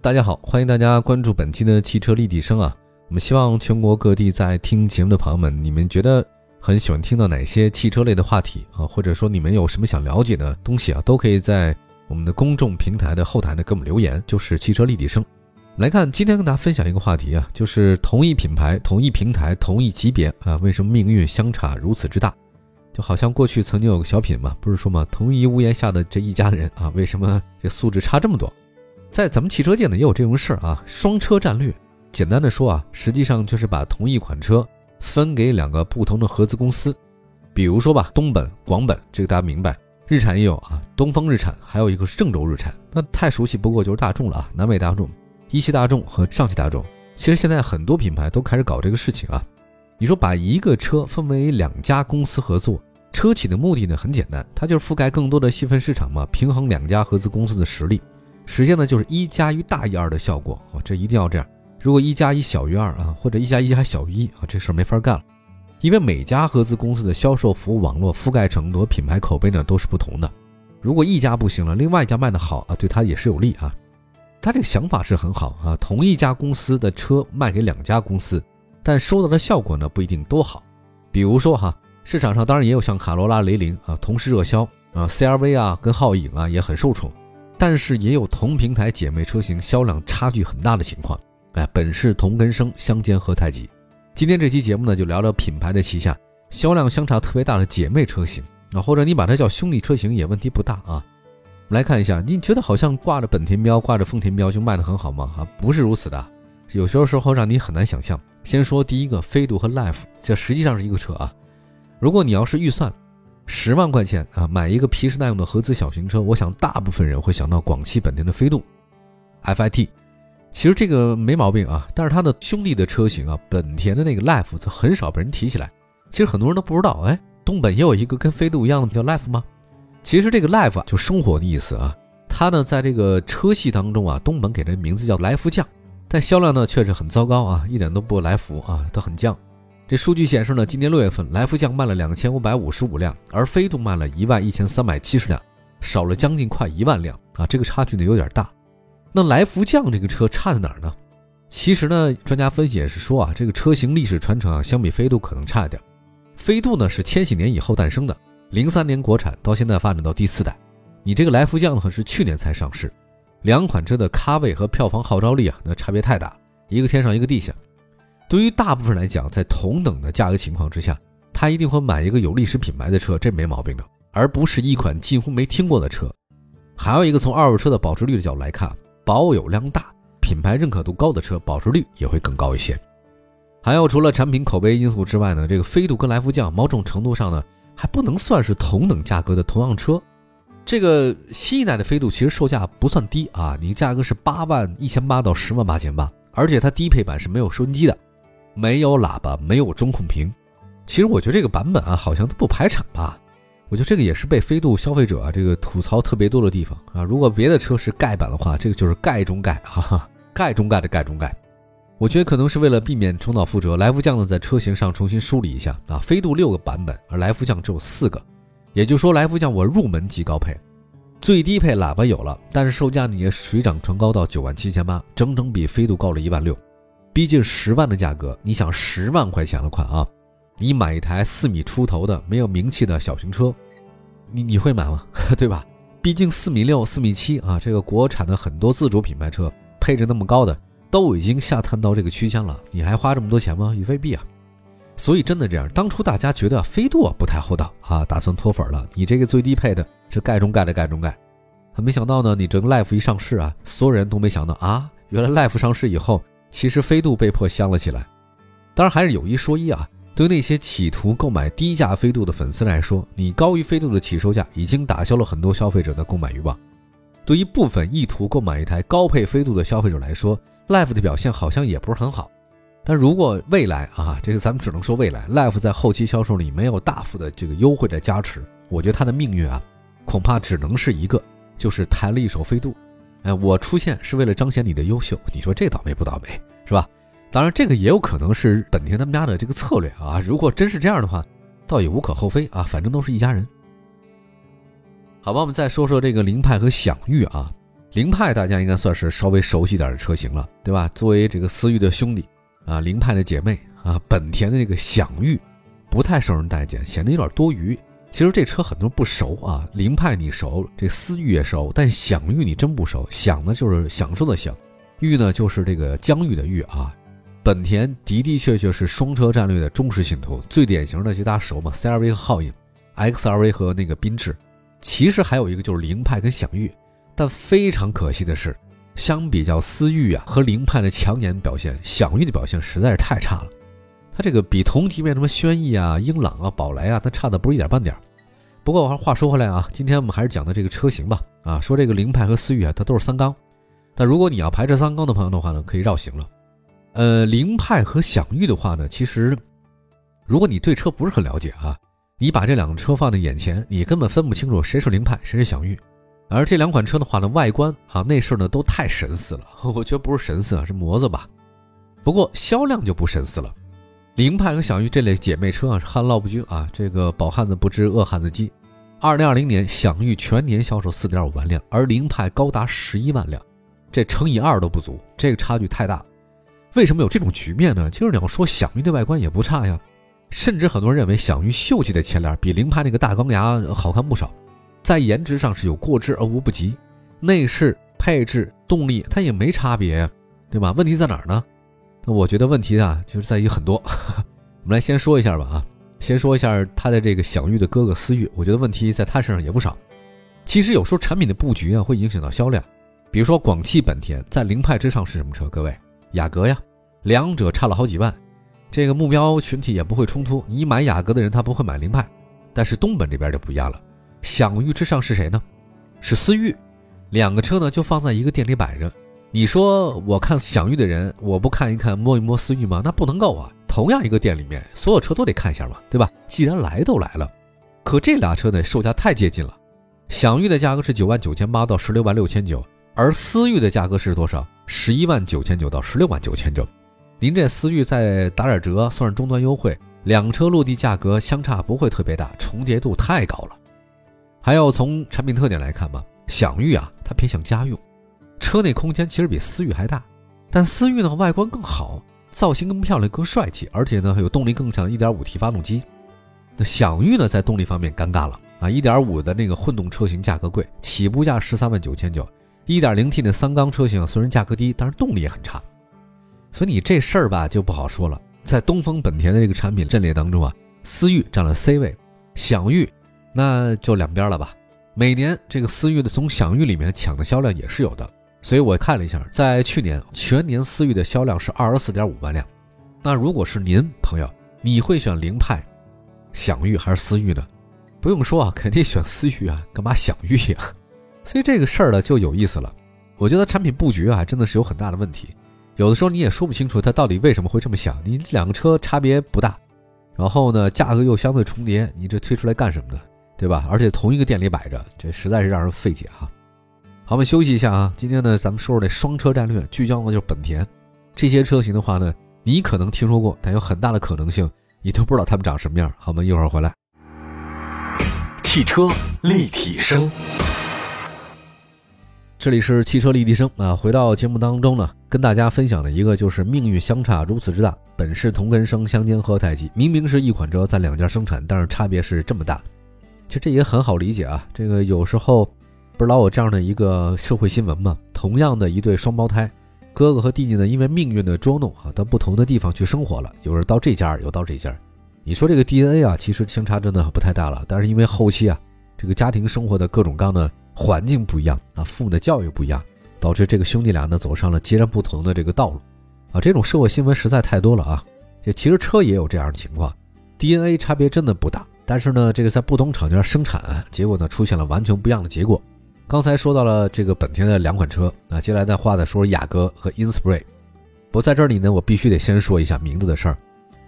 大家好，欢迎大家关注本期的汽车立体声啊！我们希望全国各地在听节目的朋友们，你们觉得很喜欢听到哪些汽车类的话题啊？或者说你们有什么想了解的东西啊？都可以在我们的公众平台的后台呢给我们留言，就是汽车立体声。来看，今天跟大家分享一个话题啊，就是同一品牌、同一平台、同一级别啊，为什么命运相差如此之大？就好像过去曾经有个小品嘛，不是说嘛，同一屋檐下的这一家的人啊，为什么这素质差这么多？在咱们汽车界呢，也有这种事儿啊。双车战略，简单的说啊，实际上就是把同一款车分给两个不同的合资公司。比如说吧，东本、广本，这个大家明白。日产也有啊，东风日产，还有一个是郑州日产。那太熟悉不过就是大众了啊，南北大众、一汽大众和上汽大众。其实现在很多品牌都开始搞这个事情啊。你说把一个车分为两家公司合作，车企的目的呢很简单，它就是覆盖更多的细分市场嘛，平衡两家合资公司的实力。实现呢就是一加一大于二的效果啊，这一定要这样。如果一加一小于二啊，或者一加一还小于一啊，这事儿没法干了。因为每家合资公司的销售服务网络覆盖程度、品牌口碑呢都是不同的。如果一家不行了，另外一家卖的好啊，对他也是有利啊。他这个想法是很好啊，同一家公司的车卖给两家公司，但收到的效果呢不一定都好。比如说哈，市场上当然也有像卡罗拉、雷凌啊同时热销啊，CRV 啊跟皓影啊也很受宠。但是也有同平台姐妹车型销量差距很大的情况，哎，本是同根生，相煎何太急。今天这期节目呢，就聊聊品牌的旗下销量相差特别大的姐妹车型啊，或者你把它叫兄弟车型也问题不大啊。我们来看一下，你觉得好像挂着本田标、挂着丰田标就卖得很好吗？啊，不是如此的，有些时候让你很难想象。先说第一个，飞度和 Life，这实际上是一个车啊。如果你要是预算。十万块钱啊，买一个皮实耐用的合资小型车，我想大部分人会想到广汽本田的飞度，FIT。其实这个没毛病啊，但是它的兄弟的车型啊，本田的那个 Life 则很少被人提起来。其实很多人都不知道，哎，东本也有一个跟飞度一样的叫 Life 吗？其实这个 Life 就生活的意思啊，它呢在这个车系当中啊，东本给的名字叫来福将，但销量呢确实很糟糕啊，一点都不来福啊，它很降。这数据显示呢，今年六月份来福将卖了两千五百五十五辆，而飞度卖了一万一千三百七十辆，少了将近快一万辆啊！这个差距呢有点大。那来福将这个车差在哪儿呢？其实呢，专家分析也是说啊，这个车型历史传承啊，相比飞度可能差一点。飞度呢是千禧年以后诞生的，零三年国产，到现在发展到第四代。你这个来福将呢是去年才上市，两款车的咖位和票房号召力啊，那差别太大，一个天上一个地下。对于大部分来讲，在同等的价格情况之下，他一定会买一个有历史品牌的车，这没毛病的，而不是一款几乎没听过的车。还有一个从二手车的保值率的角度来看，保有量大、品牌认可度高的车，保值率也会更高一些。还有除了产品口碑因素之外呢，这个飞度跟来福将某种程度上呢，还不能算是同等价格的同样车。这个新一代的飞度其实售价不算低啊，你价格是八万一千八到十万八千八，而且它低配版是没有收音机的。没有喇叭，没有中控屏。其实我觉得这个版本啊，好像都不排产吧。我觉得这个也是被飞度消费者啊这个吐槽特别多的地方啊。如果别的车是盖版的话，这个就是盖中盖，哈哈，盖中盖的盖中盖。我觉得可能是为了避免重蹈覆辙，来福将呢在车型上重新梳理一下啊。飞度六个版本，而来福将只有四个，也就是说来福将我入门级高配，最低配喇叭有了，但是售价呢也水涨船高到九万七千八，整整比飞度高了一万六。逼近十万的价格，你想十万块钱的款啊？你买一台四米出头的没有名气的小型车，你你会买吗？对吧？毕竟四米六、四米七啊，这个国产的很多自主品牌车配置那么高的都已经下探到这个区间了，你还花这么多钱吗？也未必啊。所以真的这样，当初大家觉得飞度不太厚道啊，打算脱粉了。你这个最低配的是盖中盖的盖中盖，没想到呢，你这个 Life 一上市啊，所有人都没想到啊，原来 Life 上市以后。其实飞度被迫香了起来，当然还是有一说一啊。对于那些企图购买低价飞度的粉丝来说，你高于飞度的起售价已经打消了很多消费者的购买欲望。对于部分意图购买一台高配飞度的消费者来说，Life 的表现好像也不是很好。但如果未来啊，这个咱们只能说未来，Life 在后期销售里没有大幅的这个优惠的加持，我觉得它的命运啊，恐怕只能是一个，就是抬了一手飞度。哎，我出现是为了彰显你的优秀，你说这倒霉不倒霉，是吧？当然，这个也有可能是本田他们家的这个策略啊。如果真是这样的话，倒也无可厚非啊，反正都是一家人。好吧，我们再说说这个凌派和享域啊。凌派大家应该算是稍微熟悉点的车型了，对吧？作为这个思域的兄弟啊，凌派的姐妹啊，本田的这个享域不太受人待见，显得有点多余。其实这车很多人不熟啊，凌派你熟，这思域也熟，但享域你真不熟。享呢就是享受的享，域呢就是这个疆域的域啊。本田的的确确是双车战略的忠实信徒，最典型的就大家熟嘛，CRV 和皓影，XRV 和那个缤智。其实还有一个就是凌派跟享域，但非常可惜的是，相比较思域啊和凌派的抢眼表现，享域的表现实在是太差了。它这个比同级别什么轩逸啊、英朗啊、宝来啊，它差的不是一点半点。不过话说回来啊，今天我们还是讲的这个车型吧。啊，说这个凌派和思域啊，它都是三缸。但如果你要排斥三缸的朋友的话呢，可以绕行了。呃，凌派和享域的话呢，其实如果你对车不是很了解啊。你把这两个车放在眼前，你根本分不清楚谁是凌派，谁是享域。而这两款车的话呢，外观啊、内饰呢都太神似了，我觉得不是神似啊，是模子吧。不过销量就不神似了。凌派和享域这类姐妹车啊，是旱涝不均啊，这个饱汉子不知饿汉子饥。二零二零年，享域全年销售四点五万辆，而凌派高达十一万辆，这乘以二都不足，这个差距太大。为什么有这种局面呢？就是你要说享域的外观也不差呀。甚至很多人认为享域秀气的前脸比凌派那个大钢牙好看不少，在颜值上是有过之而无不及，内饰配置动力它也没差别，对吧？问题在哪儿呢？我觉得问题啊就是在于很多，我们来先说一下吧啊，先说一下他的这个享域的哥哥思域，我觉得问题在他身上也不少。其实有时候产品的布局啊会影响到销量，比如说广汽本田在凌派之上是什么车？各位，雅阁呀，两者差了好几万。这个目标群体也不会冲突，你买雅阁的人他不会买凌派，但是东本这边就不一样了。享域之上是谁呢？是思域，两个车呢就放在一个店里摆着。你说我看享域的人，我不看一看摸一摸思域吗？那不能够啊！同样一个店里面，所有车都得看一下嘛，对吧？既然来都来了，可这俩车呢售价太接近了，享域的价格是九万九千八到十六万六千九，而思域的价格是多少？十一万九千九到十六万九千九。您这思域再打点折，算是终端优惠，两车落地价格相差不会特别大，重叠度太高了。还要从产品特点来看吧，享域啊，它偏向家用，车内空间其实比思域还大，但思域呢外观更好，造型更漂亮、更帅气，而且呢还有动力更强的 1.5T 发动机。那享域呢在动力方面尴尬了啊，1.5的那个混动车型价格贵，起步价十三万九千九，1.0T 的三缸车型虽然价格低，但是动力也很差。所以你这事儿吧就不好说了。在东风本田的这个产品阵列当中啊，思域占了 C 位，享域那就两边了吧。每年这个思域的从享域里面抢的销量也是有的。所以我看了一下，在去年全年思域的销量是二十四点五万辆。那如果是您朋友，你会选凌派、享域还是思域呢？不用说啊，肯定选思域啊，干嘛享域呀？所以这个事儿呢就有意思了。我觉得产品布局啊真的是有很大的问题。有的时候你也说不清楚他到底为什么会这么想。你两个车差别不大，然后呢价格又相对重叠，你这推出来干什么呢？对吧？而且同一个店里摆着，这实在是让人费解哈。好，我们休息一下啊。今天呢，咱们说说这双车战略，聚焦呢就是本田这些车型的话呢，你可能听说过，但有很大的可能性你都不知道它们长什么样。好，我们一会儿回来。汽车立体声。这里是汽车立体声啊，回到节目当中呢，跟大家分享的一个就是命运相差如此之大，本是同根生，相煎何太急。明明是一款车在两家生产，但是差别是这么大。其实这也很好理解啊，这个有时候不是老有这样的一个社会新闻吗？同样的一对双胞胎，哥哥和弟弟呢，因为命运的捉弄啊，到不同的地方去生活了，有人到这家，有到这家。你说这个 DNA 啊，其实相差真的不太大了，但是因为后期啊，这个家庭生活的各种各样的。环境不一样啊，父母的教育不一样，导致这个兄弟俩呢走上了截然不同的这个道路，啊，这种社会新闻实在太多了啊。这其实车也有这样的情况，DNA 差别真的不大，但是呢，这个在不同厂家生产，结果呢出现了完全不一样的结果。刚才说到了这个本田的两款车，那接下来的话呢，说说雅阁和 Inspire。不在这里呢，我必须得先说一下名字的事儿。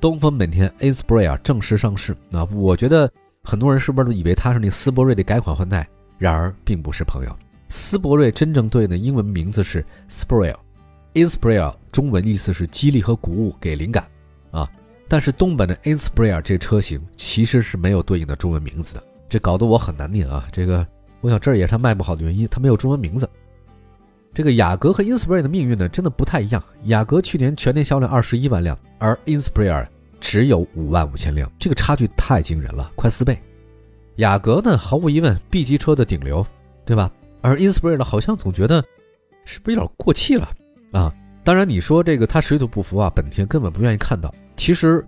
东风本田 Inspire 啊正式上市，那我觉得很多人是不是都以为它是那斯铂瑞的改款换代？然而并不是，朋友。斯铂瑞真正对应的英文名字是 Spire，Inspire 中文意思是激励和鼓舞，给灵感啊。但是东本的 Inspire 这车型其实是没有对应的中文名字的，这搞得我很难念啊。这个。我想这也是它卖不好的原因，它没有中文名字。这个雅阁和 Inspire 的命运呢，真的不太一样。雅阁去年全年销量二十一万辆，而 Inspire 只有五万五千辆，这个差距太惊人了，快四倍。雅阁呢，毫无疑问 B 级车的顶流，对吧？而 Inspire 呢，好像总觉得是不是有点过气了啊？当然，你说这个它水土不服啊，本田根本不愿意看到。其实。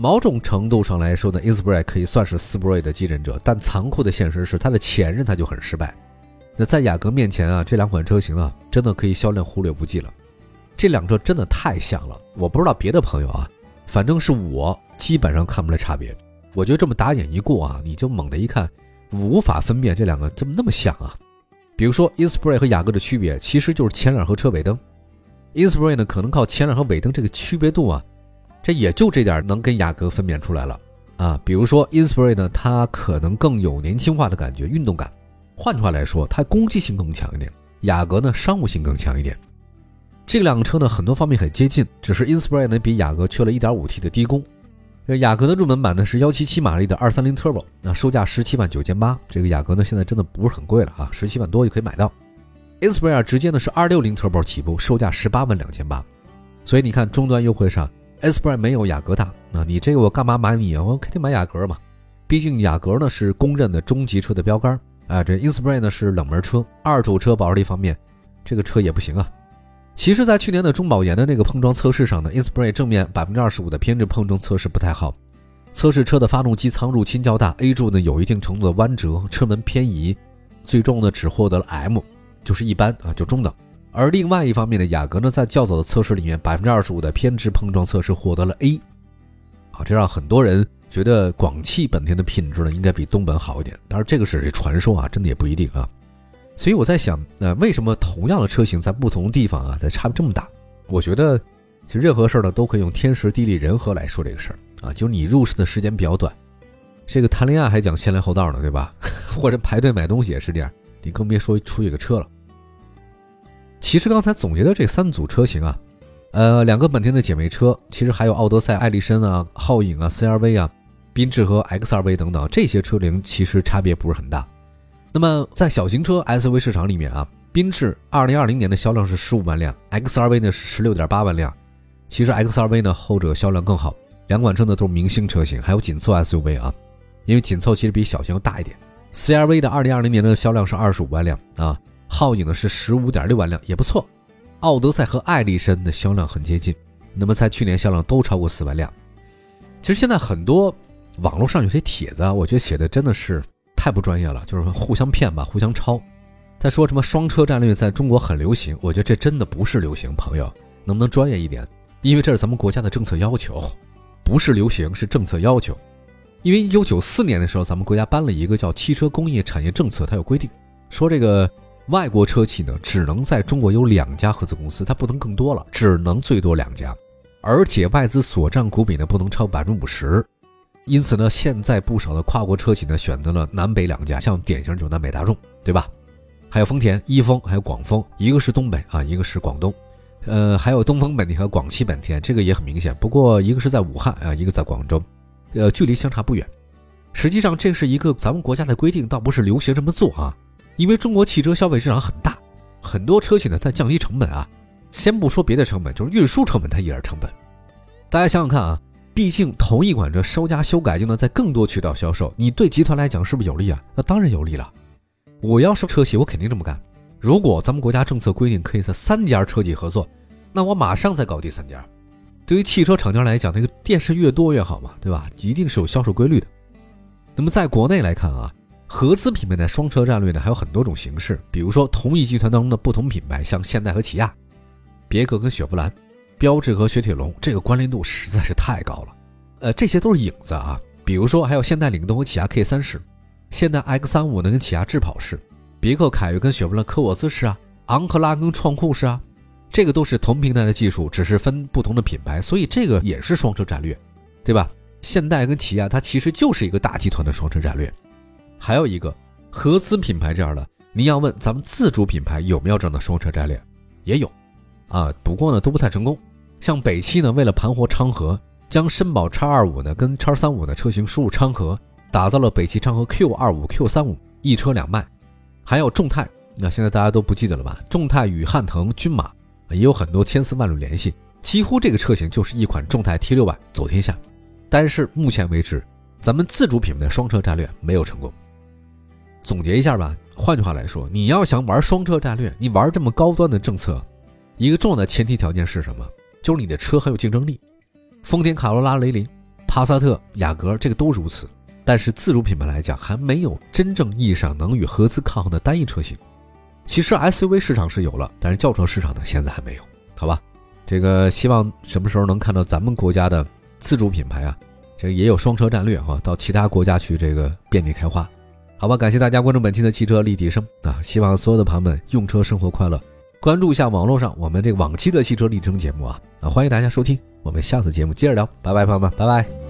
某种程度上来说呢，Inspire 可以算是斯铂瑞的继任者，但残酷的现实是，它的前任他就很失败。那在雅阁面前啊，这两款车型啊，真的可以销量忽略不计了。这两车真的太像了，我不知道别的朋友啊，反正是我基本上看不出来差别。我觉得这么打眼一过啊，你就猛地一看，无法分辨这两个怎么那么像啊。比如说 Inspire 和雅阁的区别，其实就是前脸和车尾灯。Inspire 呢，可能靠前脸和尾灯这个区别度啊。这也就这点能跟雅阁分辨出来了啊，比如说 Inspire 呢，它可能更有年轻化的感觉，运动感。换句话来说，它攻击性更强一点。雅阁呢，商务性更强一点。这两个车呢，很多方面很接近，只是 Inspire 呢比雅阁缺了一点五 T 的低功。这雅阁的入门版呢是幺七七马力的二三零 Turbo，那售价十七万九千八。这个雅阁呢现在真的不是很贵了啊，十七万多就可以买到。Inspire 直接呢是二六零 Turbo 起步，售价十八万两千八。所以你看终端优惠上。Inspire 没有雅阁大，那你这个我干嘛买你啊？我肯定买雅阁嘛，毕竟雅阁呢是公认的中级车的标杆啊。这 Inspire 呢是冷门车，二手车保值力方面，这个车也不行啊。其实，在去年的中保研的那个碰撞测试上呢，Inspire 正面百分之二十五的偏置碰撞测试不太好，测试车的发动机舱入倾较大，A 柱呢有一定程度的弯折，车门偏移，最终呢只获得了 M，就是一般啊，就中等。而另外一方面呢，雅阁呢在较早的测试里面，百分之二十五的偏置碰撞测试获得了 A，啊，这让很多人觉得广汽本田的品质呢应该比东本好一点。当然这个只是传说啊，真的也不一定啊。所以我在想，呃，为什么同样的车型在不同的地方啊，它差别这么大？我觉得，其实任何事儿呢都可以用天时地利人和来说这个事儿啊。就是你入市的时间比较短，这个谈恋爱还讲先来后到呢，对吧？或者排队买东西也是这样，你更别说出去个车了。其实刚才总结的这三组车型啊，呃，两个本田的姐妹车，其实还有奥德赛、艾力绅啊、皓影啊、CRV 啊、缤智和 XRV 等等这些车龄，其实差别不是很大。那么在小型车 SUV 市场里面啊，缤智2020年的销量是十五万辆，XRV 呢是十六点八万辆。其实 XRV 呢后者销量更好，两款车呢都是明星车型，还有紧凑 SUV 啊，因为紧凑其实比小型要大一点。CRV 的2020年的销量是二十五万辆啊。皓影呢是十五点六万辆，也不错。奥德赛和艾力绅的销量很接近，那么在去年销量都超过四万辆。其实现在很多网络上有些帖子啊，我觉得写的真的是太不专业了，就是互相骗吧，互相抄。他说什么双车战略在中国很流行，我觉得这真的不是流行，朋友能不能专业一点？因为这是咱们国家的政策要求，不是流行，是政策要求。因为一九九四年的时候，咱们国家颁了一个叫《汽车工业产业政策》，它有规定，说这个。外国车企呢，只能在中国有两家合资公司，它不能更多了，只能最多两家，而且外资所占股比呢不能超百分之五十。因此呢，现在不少的跨国车企呢选择了南北两家，像典型就南北大众，对吧？还有丰田、一丰，还有广丰，一个是东北啊，一个是广东。呃，还有东风本田和广汽本田，这个也很明显。不过一个是在武汉啊，一个在广州，呃，距离相差不远。实际上这是一个咱们国家的规定，倒不是流行这么做啊。因为中国汽车消费市场很大，很多车企呢，它降低成本啊，先不说别的成本，就是运输成本它也是成本。大家想想看啊，毕竟同一款车稍加修改就能在更多渠道销售，你对集团来讲是不是有利啊？那当然有利了。我要是车企，我肯定这么干。如果咱们国家政策规定可以在三家车企合作，那我马上再搞第三家。对于汽车厂家来讲，那个店是越多越好嘛，对吧？一定是有销售规律的。那么在国内来看啊。合资品牌的双车战略呢，还有很多种形式，比如说同一集团当中的不同品牌，像现代和起亚、别克跟雪佛兰、标致和雪铁龙，这个关联度实在是太高了。呃，这些都是影子啊。比如说还有现代领动和起亚 K 三十，现代 X 三五呢跟起亚智跑是，别克凯越跟雪佛兰科沃兹是啊，昂克拉跟创酷是啊，这个都是同平台的技术，只是分不同的品牌，所以这个也是双车战略，对吧？现代跟起亚它其实就是一个大集团的双车战略。还有一个合资品牌这样的，你要问咱们自主品牌有没有这样的双车战略，也有，啊，不过呢都不太成功。像北汽呢，为了盘活昌河，将绅宝叉二五呢跟叉三五的车型输入昌河，打造了北汽昌河 Q 二五、Q 三五一车两卖。还有众泰，那现在大家都不记得了吧？众泰与汉腾、骏马也有很多千丝万缕联系，几乎这个车型就是一款众泰 T 六百走天下。但是目前为止，咱们自主品牌的双车战略没有成功。总结一下吧，换句话来说，你要想玩双车战略，你玩这么高端的政策，一个重要的前提条件是什么？就是你的车很有竞争力。丰田卡罗拉、雷凌、帕萨特、雅阁这个都如此。但是自主品牌来讲，还没有真正意义上能与合资抗衡的单一车型。其实 SUV 市场是有了，但是轿车市场呢，现在还没有，好吧？这个希望什么时候能看到咱们国家的自主品牌啊，这个也有双车战略哈，到其他国家去这个遍地开花。好吧，感谢大家关注本期的汽车立体声啊！希望所有的朋友们用车生活快乐，关注一下网络上我们这个往期的汽车立体声节目啊啊！欢迎大家收听，我们下次节目接着聊，拜拜，朋友们，拜拜。